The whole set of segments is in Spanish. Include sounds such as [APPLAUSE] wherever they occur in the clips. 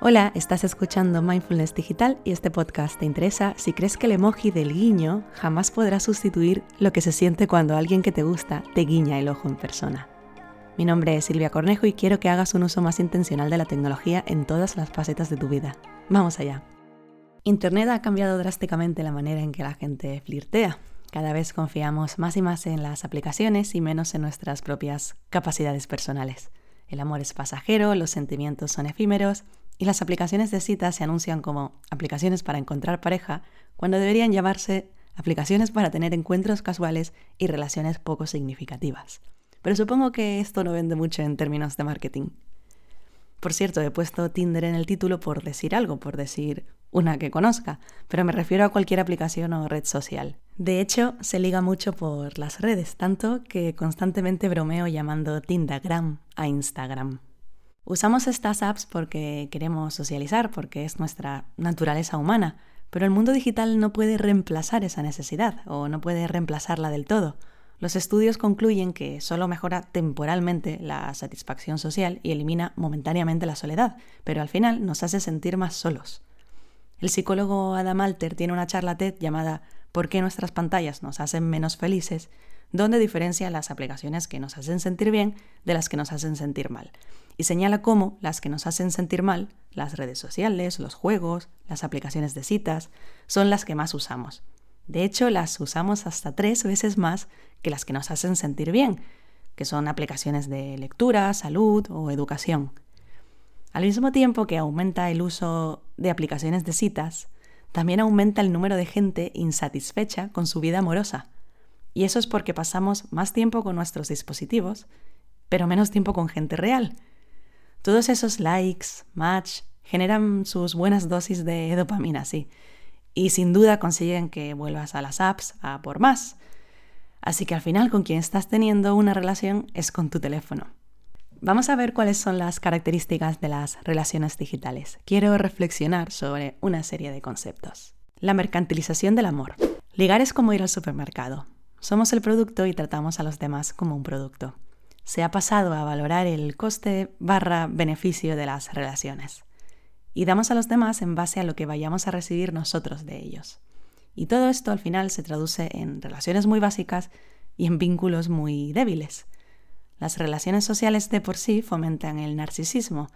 Hola, estás escuchando Mindfulness Digital y este podcast te interesa si crees que el emoji del guiño jamás podrá sustituir lo que se siente cuando alguien que te gusta te guiña el ojo en persona. Mi nombre es Silvia Cornejo y quiero que hagas un uso más intencional de la tecnología en todas las facetas de tu vida. Vamos allá. Internet ha cambiado drásticamente la manera en que la gente flirtea. Cada vez confiamos más y más en las aplicaciones y menos en nuestras propias capacidades personales. El amor es pasajero, los sentimientos son efímeros y las aplicaciones de citas se anuncian como aplicaciones para encontrar pareja cuando deberían llamarse aplicaciones para tener encuentros casuales y relaciones poco significativas. Pero supongo que esto no vende mucho en términos de marketing. Por cierto, he puesto Tinder en el título por decir algo, por decir una que conozca, pero me refiero a cualquier aplicación o red social. De hecho, se liga mucho por las redes, tanto que constantemente bromeo llamando Tindagram a Instagram. Usamos estas apps porque queremos socializar, porque es nuestra naturaleza humana, pero el mundo digital no puede reemplazar esa necesidad o no puede reemplazarla del todo. Los estudios concluyen que solo mejora temporalmente la satisfacción social y elimina momentáneamente la soledad, pero al final nos hace sentir más solos. El psicólogo Adam Alter tiene una charla TED llamada ¿Por qué nuestras pantallas nos hacen menos felices? donde diferencia las aplicaciones que nos hacen sentir bien de las que nos hacen sentir mal y señala cómo las que nos hacen sentir mal, las redes sociales, los juegos, las aplicaciones de citas, son las que más usamos. De hecho, las usamos hasta tres veces más que las que nos hacen sentir bien, que son aplicaciones de lectura, salud o educación. Al mismo tiempo que aumenta el uso de aplicaciones de citas, también aumenta el número de gente insatisfecha con su vida amorosa. Y eso es porque pasamos más tiempo con nuestros dispositivos, pero menos tiempo con gente real, todos esos likes, match, generan sus buenas dosis de [LAUGHS] dopamina, sí. Y sin duda consiguen que vuelvas a las apps a por más. Así que al final con quien estás teniendo una relación es con tu teléfono. Vamos a ver cuáles son las características de las relaciones digitales. Quiero reflexionar sobre una serie de conceptos. La mercantilización del amor. Ligar es como ir al supermercado. Somos el producto y tratamos a los demás como un producto se ha pasado a valorar el coste barra beneficio de las relaciones. Y damos a los demás en base a lo que vayamos a recibir nosotros de ellos. Y todo esto al final se traduce en relaciones muy básicas y en vínculos muy débiles. Las relaciones sociales de por sí fomentan el narcisismo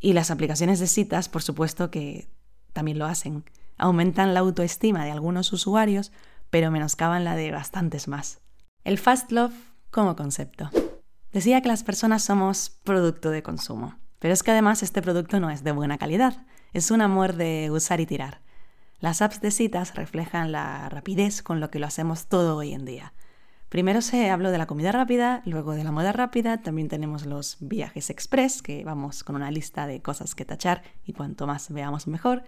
y las aplicaciones de citas, por supuesto que también lo hacen. Aumentan la autoestima de algunos usuarios, pero menoscaban la de bastantes más. El fast love como concepto. Decía que las personas somos producto de consumo, pero es que además este producto no es de buena calidad, es un amor de usar y tirar. Las apps de citas reflejan la rapidez con lo que lo hacemos todo hoy en día. Primero se habló de la comida rápida, luego de la moda rápida, también tenemos los viajes express, que vamos con una lista de cosas que tachar y cuanto más veamos mejor.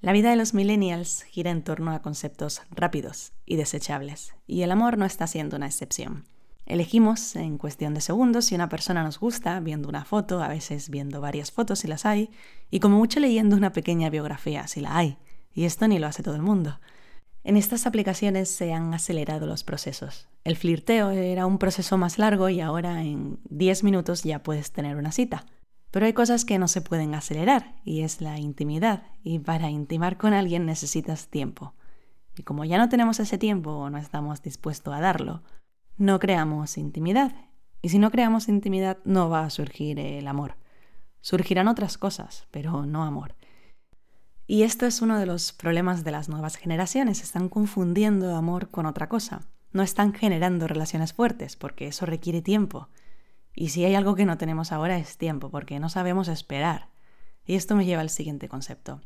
La vida de los millennials gira en torno a conceptos rápidos y desechables, y el amor no está siendo una excepción. Elegimos en cuestión de segundos si una persona nos gusta, viendo una foto, a veces viendo varias fotos si las hay, y como mucho leyendo una pequeña biografía si la hay. Y esto ni lo hace todo el mundo. En estas aplicaciones se han acelerado los procesos. El flirteo era un proceso más largo y ahora en 10 minutos ya puedes tener una cita. Pero hay cosas que no se pueden acelerar y es la intimidad. Y para intimar con alguien necesitas tiempo. Y como ya no tenemos ese tiempo o no estamos dispuestos a darlo, no creamos intimidad. Y si no creamos intimidad, no va a surgir el amor. Surgirán otras cosas, pero no amor. Y esto es uno de los problemas de las nuevas generaciones. Están confundiendo amor con otra cosa. No están generando relaciones fuertes, porque eso requiere tiempo. Y si hay algo que no tenemos ahora es tiempo, porque no sabemos esperar. Y esto me lleva al siguiente concepto.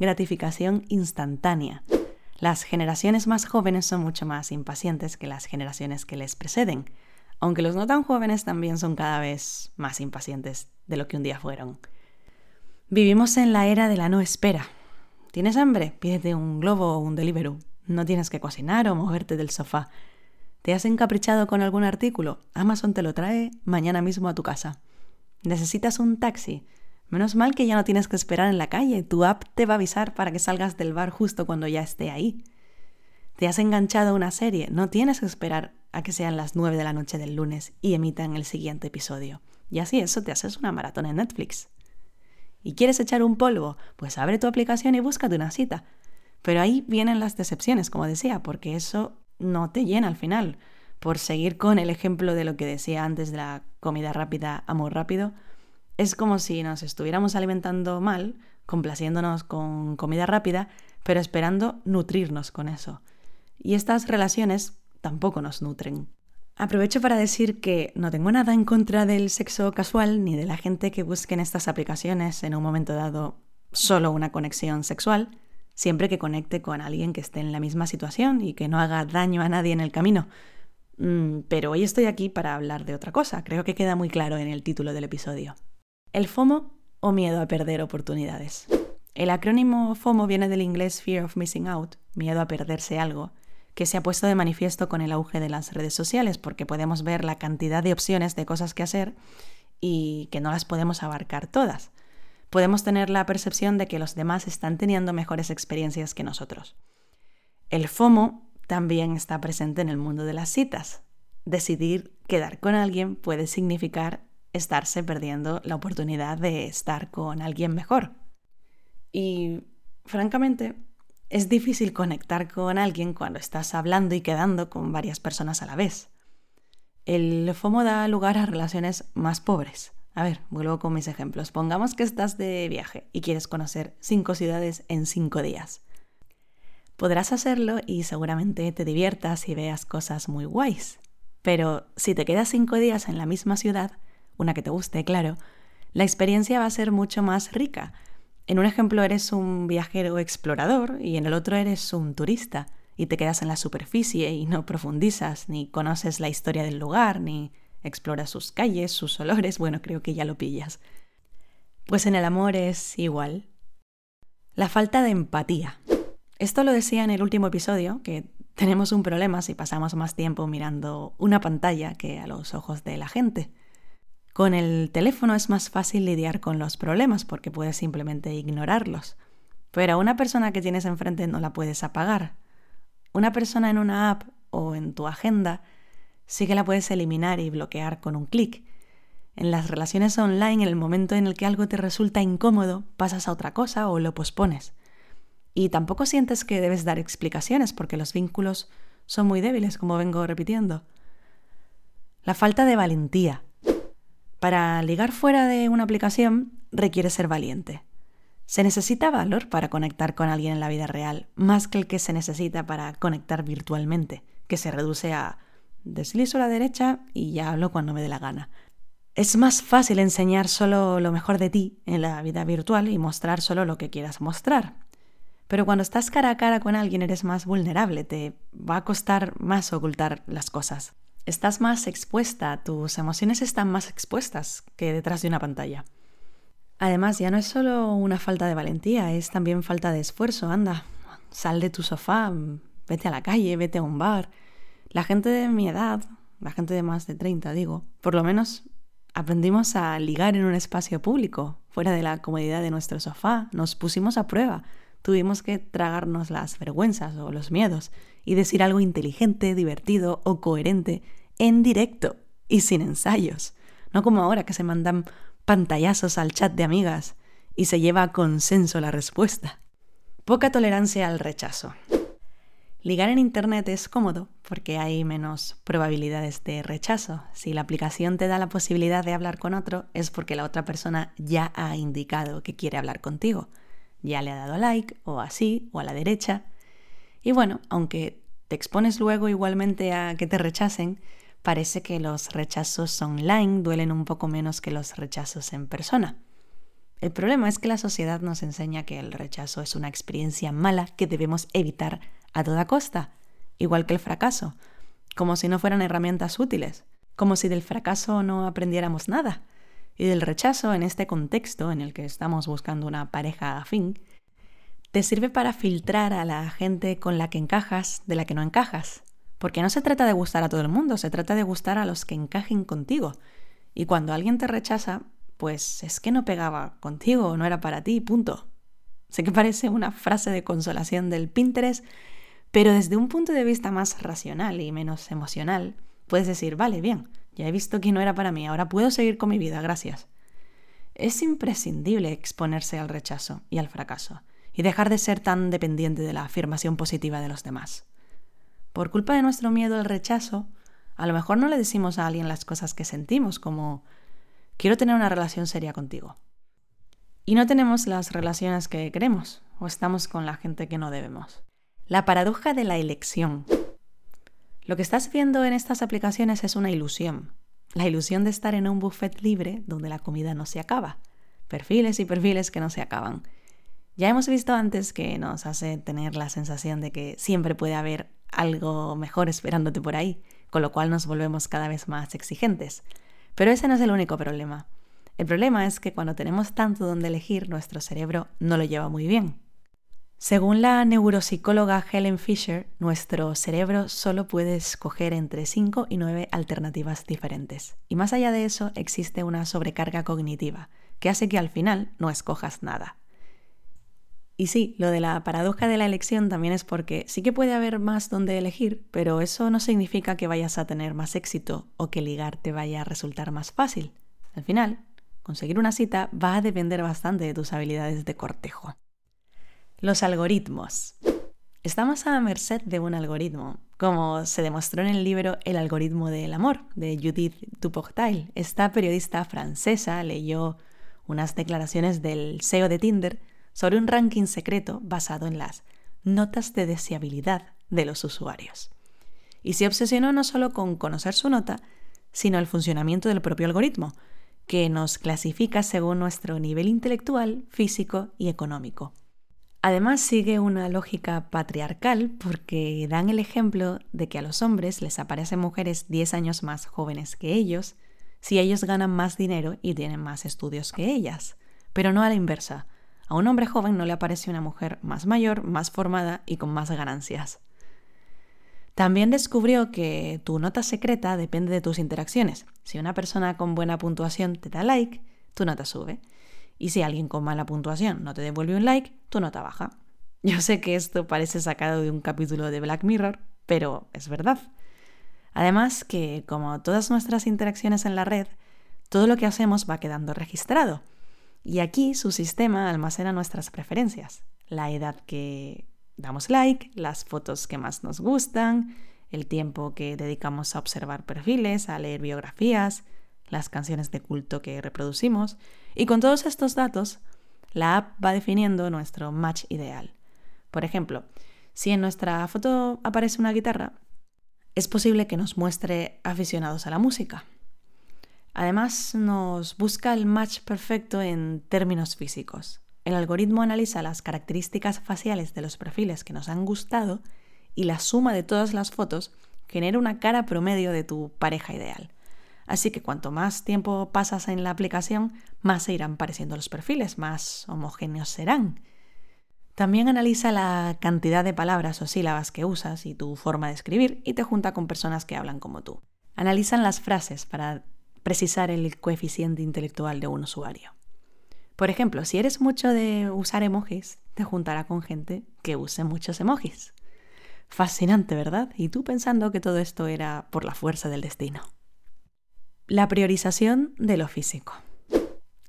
Gratificación instantánea. Las generaciones más jóvenes son mucho más impacientes que las generaciones que les preceden, aunque los no tan jóvenes también son cada vez más impacientes de lo que un día fueron. Vivimos en la era de la no espera. ¿Tienes hambre? Pídete un globo o un Deliveroo. No tienes que cocinar o moverte del sofá. ¿Te has encaprichado con algún artículo? Amazon te lo trae mañana mismo a tu casa. ¿Necesitas un taxi? Menos mal que ya no tienes que esperar en la calle, tu app te va a avisar para que salgas del bar justo cuando ya esté ahí. Te has enganchado a una serie, no tienes que esperar a que sean las 9 de la noche del lunes y emitan el siguiente episodio. Y así eso te haces una maratón en Netflix. ¿Y quieres echar un polvo? Pues abre tu aplicación y búscate una cita. Pero ahí vienen las decepciones, como decía, porque eso no te llena al final. Por seguir con el ejemplo de lo que decía antes de la comida rápida, amor rápido, es como si nos estuviéramos alimentando mal, complaciéndonos con comida rápida, pero esperando nutrirnos con eso. Y estas relaciones tampoco nos nutren. Aprovecho para decir que no tengo nada en contra del sexo casual ni de la gente que busque en estas aplicaciones en un momento dado solo una conexión sexual, siempre que conecte con alguien que esté en la misma situación y que no haga daño a nadie en el camino. Mm, pero hoy estoy aquí para hablar de otra cosa, creo que queda muy claro en el título del episodio. El FOMO o miedo a perder oportunidades. El acrónimo FOMO viene del inglés Fear of Missing Out, miedo a perderse algo, que se ha puesto de manifiesto con el auge de las redes sociales, porque podemos ver la cantidad de opciones de cosas que hacer y que no las podemos abarcar todas. Podemos tener la percepción de que los demás están teniendo mejores experiencias que nosotros. El FOMO también está presente en el mundo de las citas. Decidir quedar con alguien puede significar estarse perdiendo la oportunidad de estar con alguien mejor. Y francamente, es difícil conectar con alguien cuando estás hablando y quedando con varias personas a la vez. El FOMO da lugar a relaciones más pobres. A ver, vuelvo con mis ejemplos. Pongamos que estás de viaje y quieres conocer cinco ciudades en cinco días. Podrás hacerlo y seguramente te diviertas y veas cosas muy guays. Pero si te quedas cinco días en la misma ciudad, una que te guste, claro, la experiencia va a ser mucho más rica en un ejemplo eres un viajero explorador y en el otro eres un turista y te quedas en la superficie y no profundizas, ni conoces la historia del lugar, ni exploras sus calles, sus olores, bueno, creo que ya lo pillas. Pues en el amor es igual. La falta de empatía. Esto lo decía en el último episodio, que tenemos un problema si pasamos más tiempo mirando una pantalla que a los ojos de la gente. Con el teléfono es más fácil lidiar con los problemas porque puedes simplemente ignorarlos. Pero a una persona que tienes enfrente no la puedes apagar. Una persona en una app o en tu agenda sí que la puedes eliminar y bloquear con un clic. En las relaciones online, en el momento en el que algo te resulta incómodo, pasas a otra cosa o lo pospones. Y tampoco sientes que debes dar explicaciones porque los vínculos son muy débiles, como vengo repitiendo. La falta de valentía. Para ligar fuera de una aplicación requiere ser valiente. Se necesita valor para conectar con alguien en la vida real, más que el que se necesita para conectar virtualmente, que se reduce a deslizo a la derecha y ya hablo cuando me dé la gana. Es más fácil enseñar solo lo mejor de ti en la vida virtual y mostrar solo lo que quieras mostrar. Pero cuando estás cara a cara con alguien eres más vulnerable, te va a costar más ocultar las cosas estás más expuesta, tus emociones están más expuestas que detrás de una pantalla. Además, ya no es solo una falta de valentía, es también falta de esfuerzo. Anda, sal de tu sofá, vete a la calle, vete a un bar. La gente de mi edad, la gente de más de 30, digo, por lo menos aprendimos a ligar en un espacio público, fuera de la comodidad de nuestro sofá, nos pusimos a prueba, tuvimos que tragarnos las vergüenzas o los miedos y decir algo inteligente, divertido o coherente en directo y sin ensayos, no como ahora que se mandan pantallazos al chat de amigas y se lleva consenso la respuesta. Poca tolerancia al rechazo. Ligar en Internet es cómodo porque hay menos probabilidades de rechazo. Si la aplicación te da la posibilidad de hablar con otro es porque la otra persona ya ha indicado que quiere hablar contigo. Ya le ha dado like o así o a la derecha y bueno, aunque te expones luego igualmente a que te rechacen, parece que los rechazos online duelen un poco menos que los rechazos en persona. El problema es que la sociedad nos enseña que el rechazo es una experiencia mala que debemos evitar a toda costa, igual que el fracaso, como si no fueran herramientas útiles, como si del fracaso no aprendiéramos nada. Y del rechazo en este contexto en el que estamos buscando una pareja afín, te sirve para filtrar a la gente con la que encajas de la que no encajas. Porque no se trata de gustar a todo el mundo, se trata de gustar a los que encajen contigo. Y cuando alguien te rechaza, pues es que no pegaba contigo, no era para ti, punto. Sé que parece una frase de consolación del Pinterest, pero desde un punto de vista más racional y menos emocional, puedes decir, vale, bien, ya he visto que no era para mí, ahora puedo seguir con mi vida, gracias. es imprescindible exponerse al rechazo y al fracaso y dejar de ser tan dependiente de la afirmación positiva de los demás. Por culpa de nuestro miedo al rechazo, a lo mejor no le decimos a alguien las cosas que sentimos, como quiero tener una relación seria contigo. Y no tenemos las relaciones que queremos, o estamos con la gente que no debemos. La paradoja de la elección. Lo que estás viendo en estas aplicaciones es una ilusión. La ilusión de estar en un buffet libre donde la comida no se acaba. Perfiles y perfiles que no se acaban. Ya hemos visto antes que nos hace tener la sensación de que siempre puede haber algo mejor esperándote por ahí, con lo cual nos volvemos cada vez más exigentes. Pero ese no es el único problema. El problema es que cuando tenemos tanto donde elegir, nuestro cerebro no lo lleva muy bien. Según la neuropsicóloga Helen Fisher, nuestro cerebro solo puede escoger entre 5 y 9 alternativas diferentes. Y más allá de eso, existe una sobrecarga cognitiva, que hace que al final no escojas nada. Y sí, lo de la paradoja de la elección también es porque sí que puede haber más donde elegir, pero eso no significa que vayas a tener más éxito o que ligar te vaya a resultar más fácil. Al final, conseguir una cita va a depender bastante de tus habilidades de cortejo. Los algoritmos. Estamos a merced de un algoritmo, como se demostró en el libro El algoritmo del amor de Judith Duportail. Esta periodista francesa leyó unas declaraciones del SEO de Tinder sobre un ranking secreto basado en las notas de deseabilidad de los usuarios. Y se obsesionó no solo con conocer su nota, sino el funcionamiento del propio algoritmo, que nos clasifica según nuestro nivel intelectual, físico y económico. Además sigue una lógica patriarcal porque dan el ejemplo de que a los hombres les aparecen mujeres 10 años más jóvenes que ellos si ellos ganan más dinero y tienen más estudios que ellas, pero no a la inversa. A un hombre joven no le aparece una mujer más mayor, más formada y con más ganancias. También descubrió que tu nota secreta depende de tus interacciones. Si una persona con buena puntuación te da like, tu nota sube. Y si alguien con mala puntuación no te devuelve un like, tu nota baja. [LAUGHS] Yo sé que esto parece sacado de un capítulo de Black Mirror, pero es verdad. Además que, como todas nuestras interacciones en la red, todo lo que hacemos va quedando registrado. Y aquí su sistema almacena nuestras preferencias, la edad que damos like, las fotos que más nos gustan, el tiempo que dedicamos a observar perfiles, a leer biografías, las canciones de culto que reproducimos. Y con todos estos datos, la app va definiendo nuestro match ideal. Por ejemplo, si en nuestra foto aparece una guitarra, es posible que nos muestre aficionados a la música. Además, nos busca el match perfecto en términos físicos. El algoritmo analiza las características faciales de los perfiles que nos han gustado y la suma de todas las fotos genera una cara promedio de tu pareja ideal. Así que cuanto más tiempo pasas en la aplicación, más se irán pareciendo los perfiles, más homogéneos serán. También analiza la cantidad de palabras o sílabas que usas y tu forma de escribir y te junta con personas que hablan como tú. Analizan las frases para precisar el coeficiente intelectual de un usuario. Por ejemplo, si eres mucho de usar emojis, te juntará con gente que use muchos emojis. Fascinante, ¿verdad? Y tú pensando que todo esto era por la fuerza del destino. La priorización de lo físico.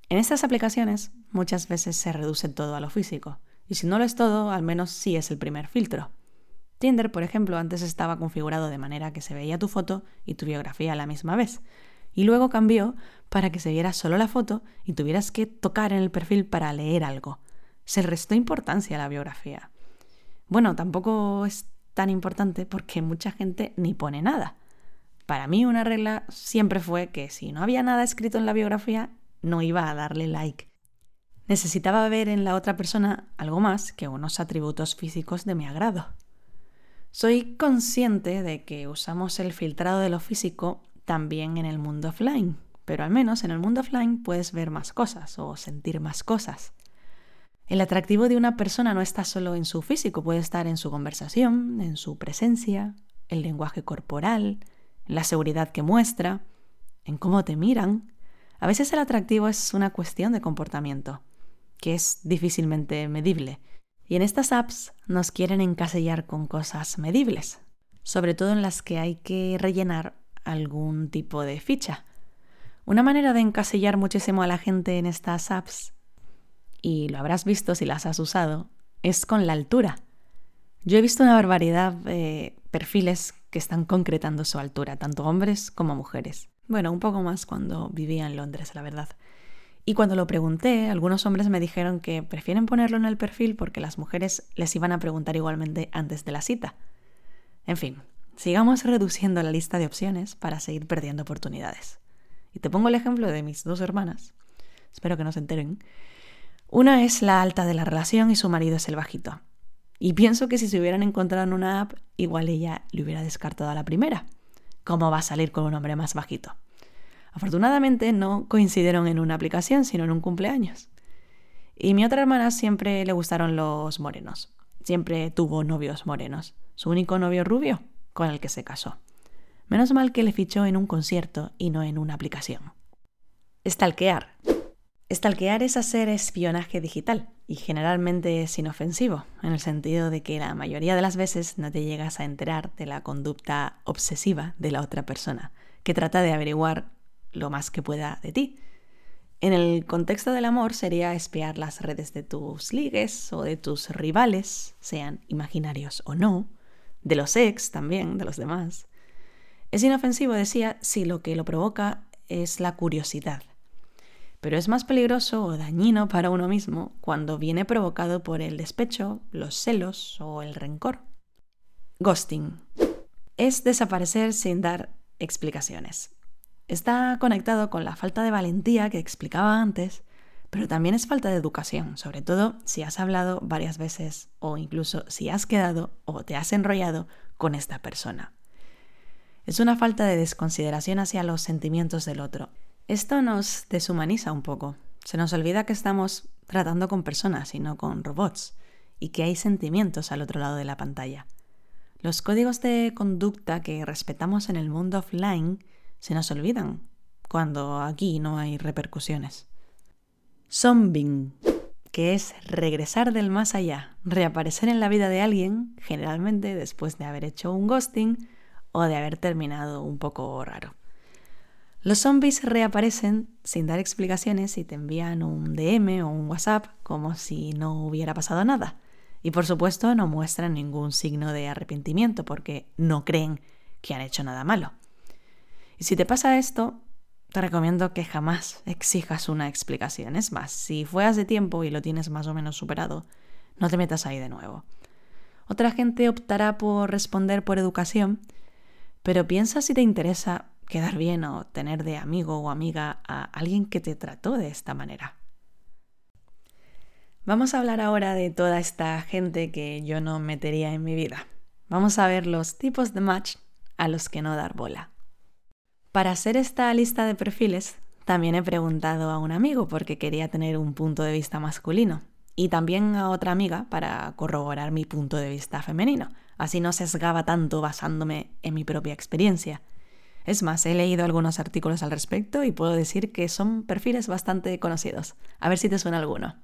En estas aplicaciones muchas veces se reduce todo a lo físico, y si no lo es todo, al menos sí es el primer filtro. Tinder, por ejemplo, antes estaba configurado de manera que se veía tu foto y tu biografía a la misma vez, y luego cambió para que se viera solo la foto y tuvieras que tocar en el perfil para leer algo. Se restó importancia a la biografía. Bueno, tampoco es tan importante porque mucha gente ni pone nada. Para mí una regla siempre fue que si no había nada escrito en la biografía, no iba a darle like. Necesitaba ver en la otra persona algo más que unos atributos físicos de mi agrado. Soy consciente de que usamos el filtrado de lo físico también en el mundo offline, pero al menos en el mundo offline puedes ver más cosas o sentir más cosas. El atractivo de una persona no está solo en su físico, puede estar en su conversación, en su presencia, el lenguaje corporal, la seguridad que muestra, en cómo te miran. A veces el atractivo es una cuestión de comportamiento, que es difícilmente medible. Y en estas apps nos quieren encasillar con cosas medibles, sobre todo en las que hay que rellenar algún tipo de ficha. Una manera de encasillar muchísimo a la gente en estas apps, y lo habrás visto si las has usado, es con la altura. Yo he visto una barbaridad de perfiles que están concretando su altura, tanto hombres como mujeres. Bueno, un poco más cuando vivía en Londres, la verdad. Y cuando lo pregunté, algunos hombres me dijeron que prefieren ponerlo en el perfil porque las mujeres les iban a preguntar igualmente antes de la cita. En fin, sigamos reduciendo la lista de opciones para seguir perdiendo oportunidades. Y te pongo el ejemplo de mis dos hermanas. Espero que no se enteren. Una es la alta de la relación y su marido es el bajito. Y pienso que si se hubieran encontrado en una app, igual ella le hubiera descartado a la primera. ¿Cómo va a salir con un hombre más bajito? Afortunadamente no coincidieron en una aplicación, sino en un cumpleaños. Y mi otra hermana siempre le gustaron los morenos. Siempre tuvo novios morenos. Su único novio rubio, con el que se casó. Menos mal que le fichó en un concierto y no en una aplicación. Stalkear. Stalkear es hacer espionaje digital y generalmente es inofensivo, en el sentido de que la mayoría de las veces no te llegas a enterar de la conducta obsesiva de la otra persona, que trata de averiguar lo más que pueda de ti. En el contexto del amor sería espiar las redes de tus ligues o de tus rivales, sean imaginarios o no, de los ex también, de los demás. Es inofensivo, decía, si lo que lo provoca es la curiosidad. Pero es más peligroso o dañino para uno mismo cuando viene provocado por el despecho, los celos o el rencor. Ghosting. Es desaparecer sin dar explicaciones. Está conectado con la falta de valentía que explicaba antes, pero también es falta de educación, sobre todo si has hablado varias veces o incluso si has quedado o te has enrollado con esta persona. Es una falta de desconsideración hacia los sentimientos del otro. Esto nos deshumaniza un poco. Se nos olvida que estamos tratando con personas y no con robots, y que hay sentimientos al otro lado de la pantalla. Los códigos de conducta que respetamos en el mundo offline se nos olvidan cuando aquí no hay repercusiones. Zombing, que es regresar del más allá, reaparecer en la vida de alguien, generalmente después de haber hecho un ghosting o de haber terminado un poco raro. Los zombies reaparecen sin dar explicaciones y te envían un DM o un WhatsApp como si no hubiera pasado nada. Y por supuesto no muestran ningún signo de arrepentimiento porque no creen que han hecho nada malo. Y si te pasa esto, te recomiendo que jamás exijas una explicación. Es más, si fue hace tiempo y lo tienes más o menos superado, no te metas ahí de nuevo. Otra gente optará por responder por educación, pero piensa si te interesa quedar bien o tener de amigo o amiga a alguien que te trató de esta manera. Vamos a hablar ahora de toda esta gente que yo no metería en mi vida. Vamos a ver los tipos de match a los que no dar bola. Para hacer esta lista de perfiles, también he preguntado a un amigo porque quería tener un punto de vista masculino y también a otra amiga para corroborar mi punto de vista femenino. Así no sesgaba tanto basándome en mi propia experiencia. Es más, he leído algunos artículos al respecto y puedo decir que son perfiles bastante conocidos. A ver si te suena alguno.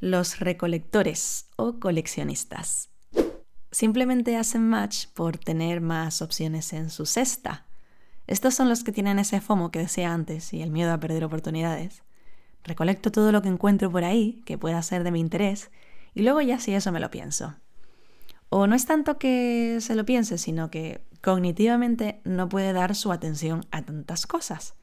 Los recolectores o coleccionistas. Simplemente hacen match por tener más opciones en su cesta estos son los que tienen ese FOMO que decía antes y el miedo a perder oportunidades. Recolecto todo lo que encuentro por ahí que pueda ser de mi interés y luego ya si eso me lo pienso. O no es tanto que se lo piense, sino que cognitivamente no puede dar su atención a tantas cosas.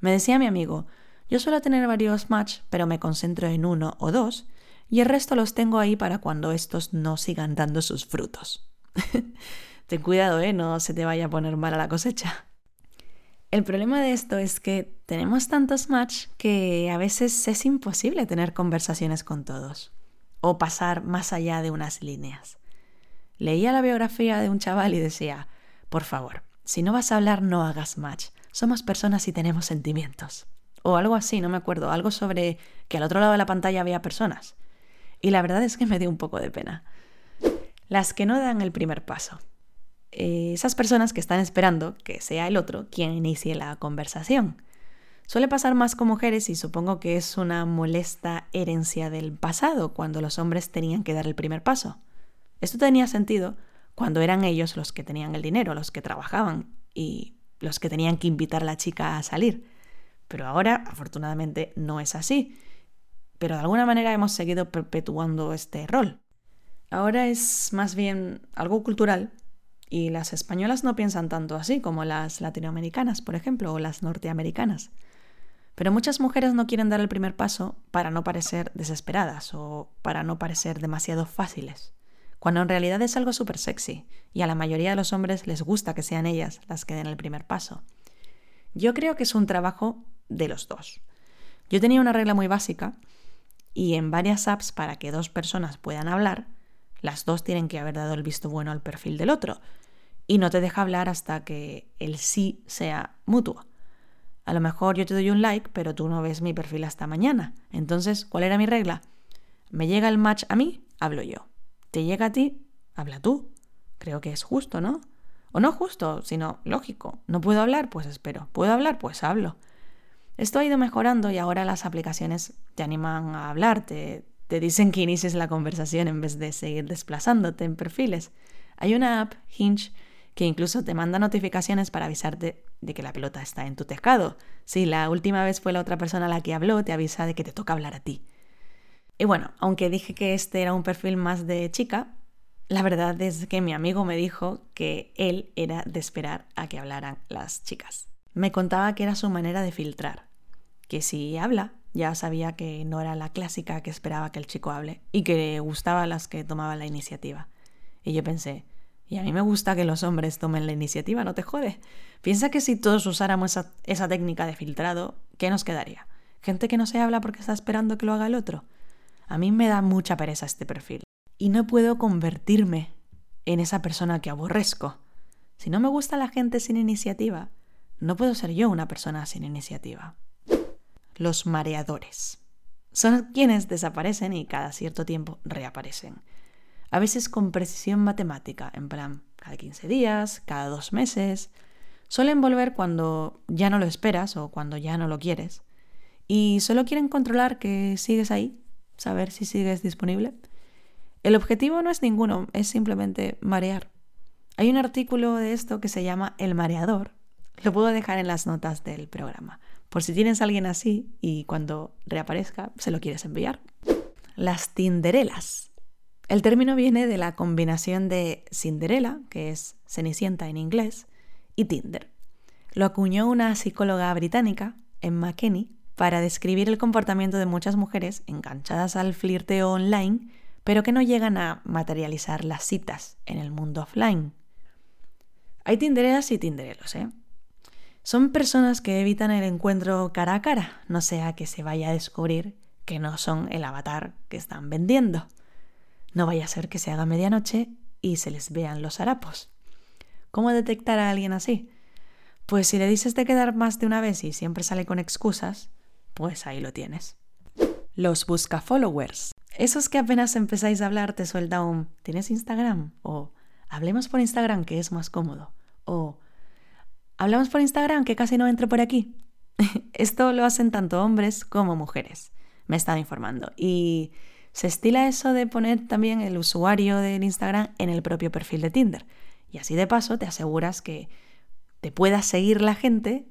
Me decía mi amigo, yo suelo tener varios match, pero me concentro en uno o dos, y el resto los tengo ahí para cuando estos no sigan dando sus frutos. [LAUGHS] Ten cuidado, ¿eh? No se te vaya a poner mala la cosecha. El problema de esto es que tenemos tantos match que a veces es imposible tener conversaciones con todos o pasar más allá de unas líneas. Leía la biografía de un chaval y decía, por favor, si no vas a hablar no hagas match, somos personas y tenemos sentimientos. O algo así, no me acuerdo, algo sobre que al otro lado de la pantalla había personas. Y la verdad es que me dio un poco de pena. Las que no dan el primer paso. Eh, esas personas que están esperando que sea el otro quien inicie la conversación. Suele pasar más con mujeres y supongo que es una molesta herencia del pasado cuando los hombres tenían que dar el primer paso. Esto tenía sentido cuando eran ellos los que tenían el dinero, los que trabajaban y los que tenían que invitar a la chica a salir. Pero ahora, afortunadamente, no es así. Pero de alguna manera hemos seguido perpetuando este rol. Ahora es más bien algo cultural y las españolas no piensan tanto así como las latinoamericanas, por ejemplo, o las norteamericanas. Pero muchas mujeres no quieren dar el primer paso para no parecer desesperadas o para no parecer demasiado fáciles, cuando en realidad es algo súper sexy y a la mayoría de los hombres les gusta que sean ellas las que den el primer paso. Yo creo que es un trabajo de los dos. Yo tenía una regla muy básica y en varias apps para que dos personas puedan hablar, las dos tienen que haber dado el visto bueno al perfil del otro y no te deja hablar hasta que el sí sea mutuo. A lo mejor yo te doy un like, pero tú no ves mi perfil hasta mañana. Entonces, ¿cuál era mi regla? Me llega el match a mí, hablo yo. Te llega a ti, habla tú. Creo que es justo, ¿no? O no justo, sino lógico. ¿No puedo hablar? Pues espero. ¿Puedo hablar? Pues hablo. Esto ha ido mejorando y ahora las aplicaciones te animan a hablar, te, te dicen que inicies la conversación en vez de seguir desplazándote en perfiles. Hay una app, Hinge, que incluso te manda notificaciones para avisarte de que la pelota está en tu tejado. Si la última vez fue la otra persona la que habló, te avisa de que te toca hablar a ti. Y bueno, aunque dije que este era un perfil más de chica, la verdad es que mi amigo me dijo que él era de esperar a que hablaran las chicas. Me contaba que era su manera de filtrar, que si habla, ya sabía que no era la clásica que esperaba que el chico hable y que gustaba a las que tomaban la iniciativa. Y yo pensé, y a mí me gusta que los hombres tomen la iniciativa, no te jode. Piensa que si todos usáramos esa, técnica de filtrado, ¿qué nos quedaría? ¿Gente que no se habla porque está esperando que lo haga el otro? A mí me da mucha pereza este perfil. Y no puedo convertirme en esa persona que aborrezco. Si no me gusta la gente sin iniciativa, no puedo ser yo una persona sin iniciativa. Los mareadores. Son quienes desaparecen y cada cierto tiempo reaparecen a veces con precisión matemática, en plan, cada 15 días, cada dos meses. Suelen volver cuando ya no lo esperas o cuando ya no lo quieres. Y solo quieren controlar que sigues ahí, saber si sigues disponible. El objetivo no es ninguno, es simplemente marear. Hay un artículo de esto que se llama El mareador. Lo puedo dejar en las notas del programa, por si tienes a alguien así y cuando reaparezca se lo quieres enviar. Las tinderelas. El término viene de la combinación de Cinderella, que es Cenicienta en inglés, y Tinder. Lo acuñó una psicóloga británica, Emma Kenny, para describir el comportamiento de muchas mujeres enganchadas al flirteo online, pero que no llegan a materializar las citas en el mundo offline. Hay tinderelas y tinderelos, ¿eh? Son personas que evitan el encuentro cara a cara, no sea que se vaya a descubrir que no son el avatar que están vendiendo. No vaya a ser que se haga medianoche y se les vean los harapos. ¿Cómo detectar a alguien así? Pues si le dices de quedar más de una vez y siempre sale con excusas, pues ahí lo tienes. Los busca followers. Esos que apenas empezáis a hablar te suelta un ¿tienes Instagram? o hablemos por Instagram que es más cómodo o hablamos por Instagram que casi no entro por aquí. [LAUGHS] Esto lo hacen tanto hombres como mujeres. Me he estado informando y se estila eso de poner también el usuario del Instagram en el propio perfil de Tinder. Y así de paso te aseguras que te pueda seguir la gente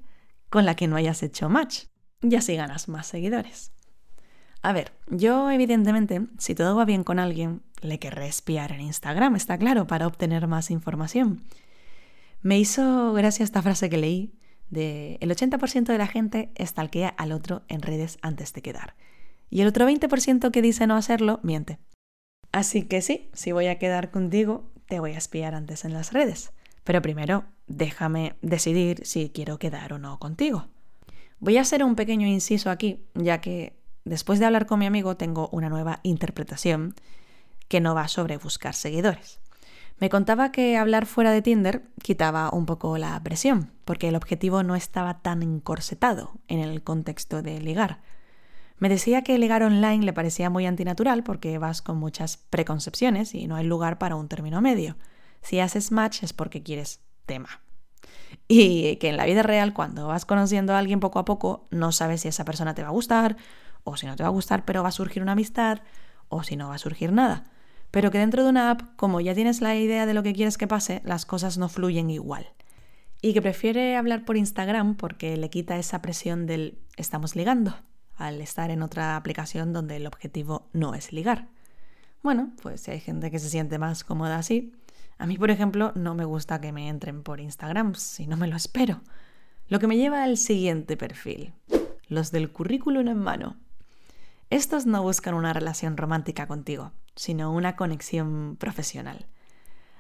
con la que no hayas hecho match. Y así ganas más seguidores. A ver, yo evidentemente, si todo va bien con alguien, le querré espiar en Instagram, está claro, para obtener más información. Me hizo gracia esta frase que leí de el 80% de la gente estalquea al otro en redes antes de quedar y el otro 20% que dice no hacerlo miente. Así que sí, si voy a quedar contigo, te voy a espiar antes en las redes. Pero primero, déjame decidir si quiero quedar o no contigo. Voy a hacer un pequeño inciso aquí, ya que después de hablar con mi amigo tengo una nueva interpretación que no va sobre buscar seguidores. Me contaba que hablar fuera de Tinder quitaba un poco la presión, porque el objetivo no estaba tan encorsetado en el contexto de ligar. Me decía que ligar online le parecía muy antinatural porque vas con muchas preconcepciones y no hay lugar para un término medio. Si haces match es porque quieres tema. Y que en la vida real, cuando vas conociendo a alguien poco a poco, no sabes si esa persona te va a gustar o si no te va a gustar, pero va a surgir una amistad o si no va a surgir nada. Pero que dentro de una app, como ya tienes la idea de lo que quieres que pase, las cosas no fluyen igual. y que prefiere hablar por Instagram porque le quita esa presión del estamos ligando al estar en otra aplicación donde el objetivo no es ligar. Bueno, pues si hay gente que se siente más cómoda así, a mí, por ejemplo, no me gusta que me entren por Instagram si no me lo espero. Lo que me lleva al siguiente perfil, los del currículum en mano. Estos no buscan una relación romántica contigo, sino una conexión profesional.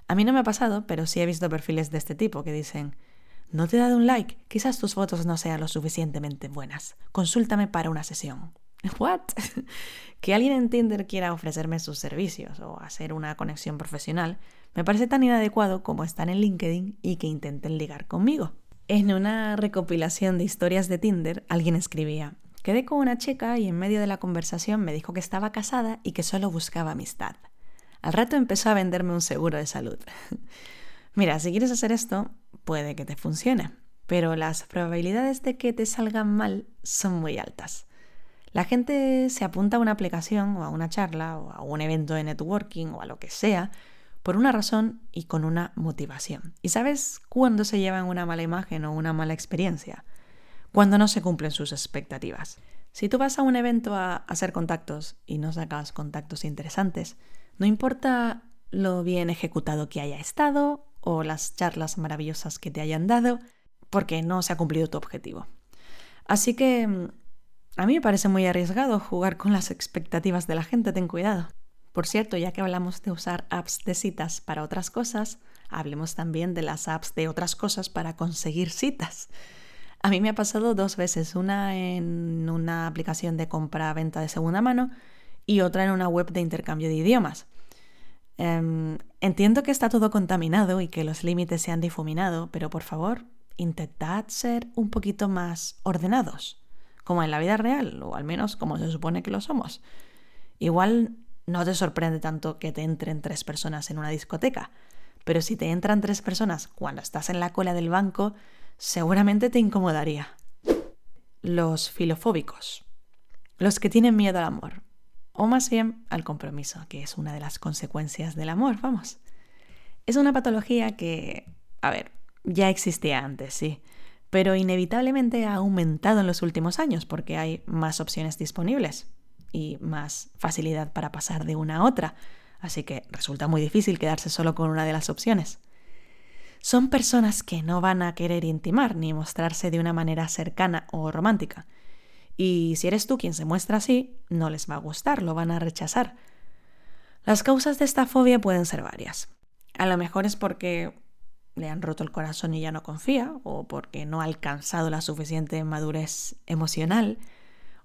A mí no me ha pasado, pero sí he visto perfiles de este tipo que dicen, no te he dado un like, quizás tus fotos no sean lo suficientemente buenas. Consúltame para una sesión. [LAUGHS] ¿What? [LAUGHS] que alguien en Tinder quiera ofrecerme sus servicios o hacer una conexión profesional me parece tan inadecuado como estar en LinkedIn y que intenten ligar conmigo. En una recopilación de historias de Tinder, alguien escribía, quedé con una chica y en medio de la conversación me dijo que estaba casada y que solo buscaba amistad. Al rato empezó a venderme un seguro de salud. [LAUGHS] Mira, si quieres hacer esto, puede que te funcione, pero las probabilidades de que te salgan mal son muy altas. La gente se apunta a una aplicación o a una charla o a un evento de networking o a lo que sea por una razón y con una motivación. ¿Y sabes cuándo se llevan una mala imagen o una mala experiencia? Cuando no se cumplen sus expectativas. Si tú vas a un evento a hacer contactos y no sacas contactos interesantes, no importa lo bien ejecutado que haya estado o las charlas maravillosas que te hayan dado, porque no se ha cumplido tu objetivo. Así que mm, a mí me parece muy arriesgado jugar con las expectativas de la gente, ten cuidado. Por cierto, ya que hablamos de usar apps de citas para otras cosas, hablemos también de las apps de otras cosas para conseguir citas. A mí me ha pasado dos veces, una en una aplicación de compra-venta de segunda mano y otra en una web de intercambio de idiomas. Em, entiendo que está todo contaminado y que los límites se han difuminado, pero por favor, intentad ser un poquito más ordenados, como en la vida real, o al menos como se supone que lo somos. Igual no te sorprende tanto que te entren tres personas en una discoteca, pero si te entran tres personas cuando estás en la cola del banco, seguramente te incomodaría. Los filofóbicos. Los que tienen miedo al amor. O más bien al compromiso, que es una de las consecuencias del amor, vamos. Es una patología que, a ver, ya existía antes, sí, pero inevitablemente ha aumentado en los últimos años porque hay más opciones disponibles y más facilidad para pasar de una a otra, así que resulta muy difícil quedarse solo con una de las opciones. Son personas que no van a querer intimar ni mostrarse de una manera cercana o romántica. Y si eres tú quien se muestra así, no les va a gustar, lo van a rechazar. Las causas de esta fobia pueden ser varias. A lo mejor es porque le han roto el corazón y ya no confía, o porque no ha alcanzado la suficiente madurez emocional,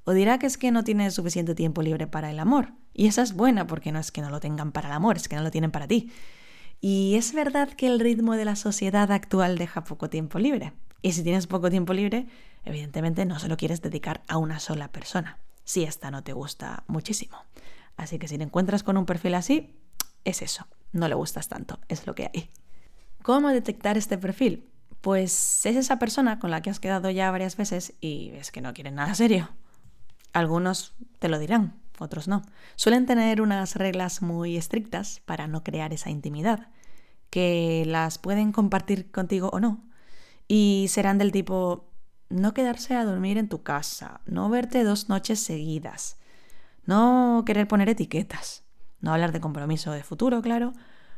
o dirá que es que no tiene suficiente tiempo libre para el amor. Y esa es buena porque no es que no lo tengan para el amor, es que no lo tienen para ti. Y es verdad que el ritmo de la sociedad actual deja poco tiempo libre. Y si tienes poco tiempo libre, evidentemente no se lo quieres dedicar a una sola persona, si esta no te gusta muchísimo. Así que si te encuentras con un perfil así, es eso, no le gustas tanto, es lo que hay. ¿Cómo detectar este perfil? Pues es esa persona con la que has quedado ya varias veces y ves que no quiere nada serio. Algunos te lo dirán, otros no. Suelen tener unas reglas muy estrictas para no crear esa intimidad, que las pueden compartir contigo o no. Y serán del tipo no quedarse a dormir en tu casa, no verte dos noches seguidas, no querer poner etiquetas, no hablar de compromiso de futuro, claro,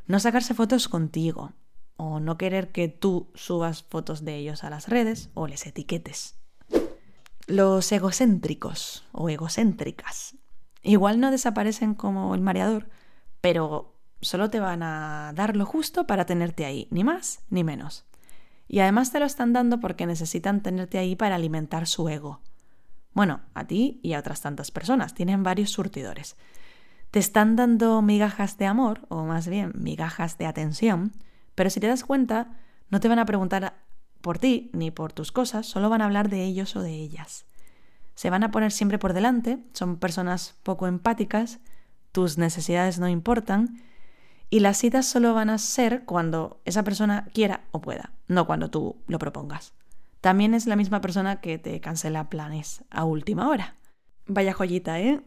no sacarse fotos contigo, o no querer que tú subas fotos de ellos a las redes o les etiquetes. Los egocéntricos o egocéntricas. Igual no desaparecen como el mareador, pero solo te van a dar lo justo para tenerte ahí, ni más ni menos. Y además te lo están dando porque necesitan tenerte ahí para alimentar su ego. Bueno, a ti y a otras tantas personas, tienen varios surtidores. Te están dando migajas de amor, o más bien migajas de atención, pero si te das cuenta, no te van a preguntar por ti ni por tus cosas, solo van a hablar de ellos o de ellas. Se van a poner siempre por delante, son personas poco empáticas, tus necesidades no importan y las citas solo van a ser cuando esa persona quiera o pueda, no cuando tú lo propongas. También es la misma persona que te cancela planes a última hora. Vaya joyita, ¿eh?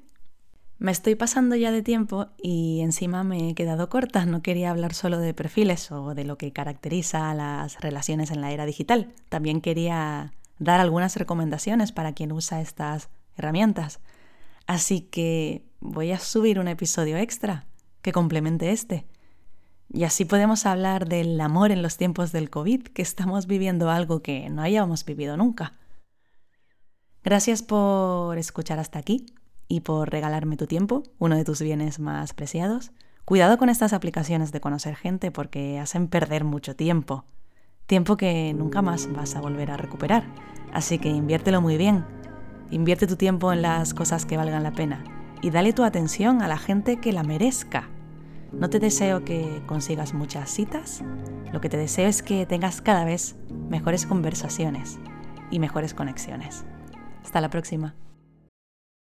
Me estoy pasando ya de tiempo y encima me he quedado corta. No quería hablar solo de perfiles o de lo que caracteriza a las relaciones en la era digital. También quería dar algunas recomendaciones para quien usa estas herramientas. Así que voy a subir un episodio extra que complemente este. Y así podemos hablar del amor en los tiempos del COVID, que estamos viviendo algo que no hayamos vivido nunca. Gracias por escuchar hasta aquí y por regalarme tu tiempo, uno de tus bienes más preciados. Cuidado con estas aplicaciones de conocer gente porque hacen perder mucho tiempo. Tiempo que nunca más vas a volver a recuperar. Así que inviértelo muy bien. Invierte tu tiempo en las cosas que valgan la pena. Y dale tu atención a la gente que la merezca. No te deseo que consigas muchas citas. Lo que te deseo es que tengas cada vez mejores conversaciones y mejores conexiones. Hasta la próxima.